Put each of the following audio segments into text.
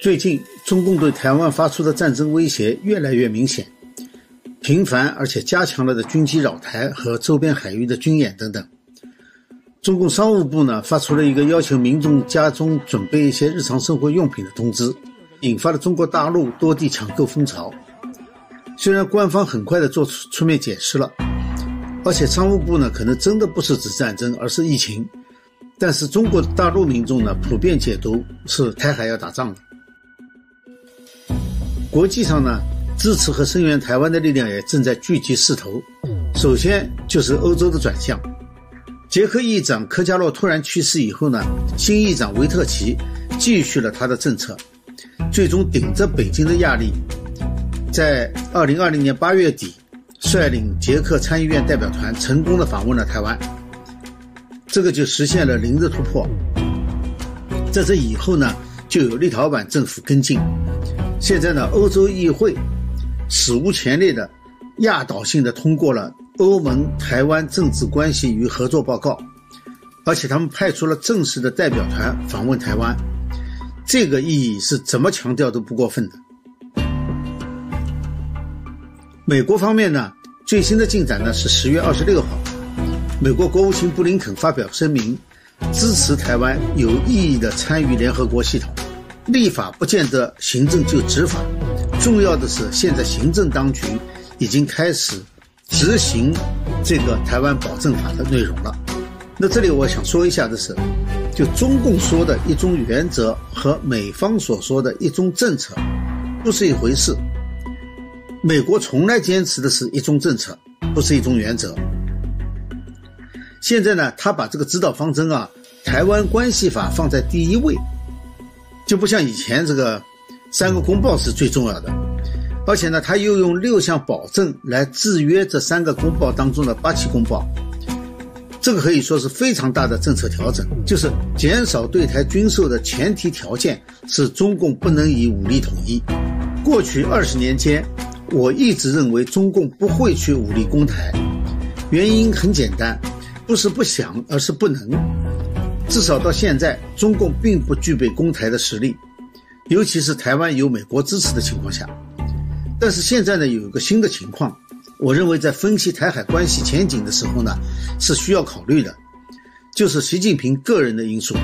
最近，中共对台湾发出的战争威胁越来越明显，频繁而且加强了的军机扰台和周边海域的军演等等。中共商务部呢发出了一个要求民众家中准备一些日常生活用品的通知，引发了中国大陆多地抢购风潮。虽然官方很快的做出出面解释了，而且商务部呢可能真的不是指战争，而是疫情，但是中国大陆民众呢普遍解读是台海要打仗了。国际上呢，支持和声援台湾的力量也正在聚集势头。首先就是欧洲的转向。捷克议长科加洛突然去世以后呢，新议长维特奇继续了他的政策，最终顶着北京的压力，在二零二零年八月底，率领捷克参议院代表团成功的访问了台湾。这个就实现了零的突破。在这以后呢，就有立陶宛政府跟进。现在呢，欧洲议会史无前例的压倒性的通过了欧盟台湾政治关系与合作报告，而且他们派出了正式的代表团访问台湾，这个意义是怎么强调都不过分的。美国方面呢，最新的进展呢是十月二十六号，美国国务卿布林肯发表声明，支持台湾有意义的参与联合国系统。立法不见得行政就执法，重要的是现在行政当局已经开始执行这个台湾保证法的内容了。那这里我想说一下的是，就中共说的一中原则和美方所说的一中政策不是一回事。美国从来坚持的是一中政策，不是一中原则。现在呢，他把这个指导方针啊，台湾关系法放在第一位。就不像以前这个三个公报是最重要的，而且呢，他又用六项保证来制约这三个公报当中的八七公报，这个可以说是非常大的政策调整。就是减少对台军售的前提条件是中共不能以武力统一。过去二十年间，我一直认为中共不会去武力攻台，原因很简单，不是不想，而是不能。至少到现在，中共并不具备攻台的实力，尤其是台湾有美国支持的情况下。但是现在呢，有一个新的情况，我认为在分析台海关系前景的时候呢，是需要考虑的，就是习近平个人的因素。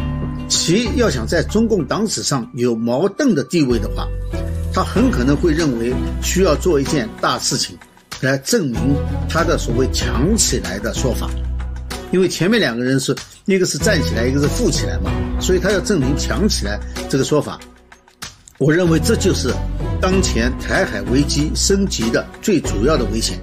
其要想在中共党史上有矛盾的地位的话，他很可能会认为需要做一件大事情，来证明他的所谓强起来的说法。因为前面两个人是一个是站起来，一个是富起来嘛，所以他要证明强起来这个说法。我认为这就是当前台海危机升级的最主要的危险。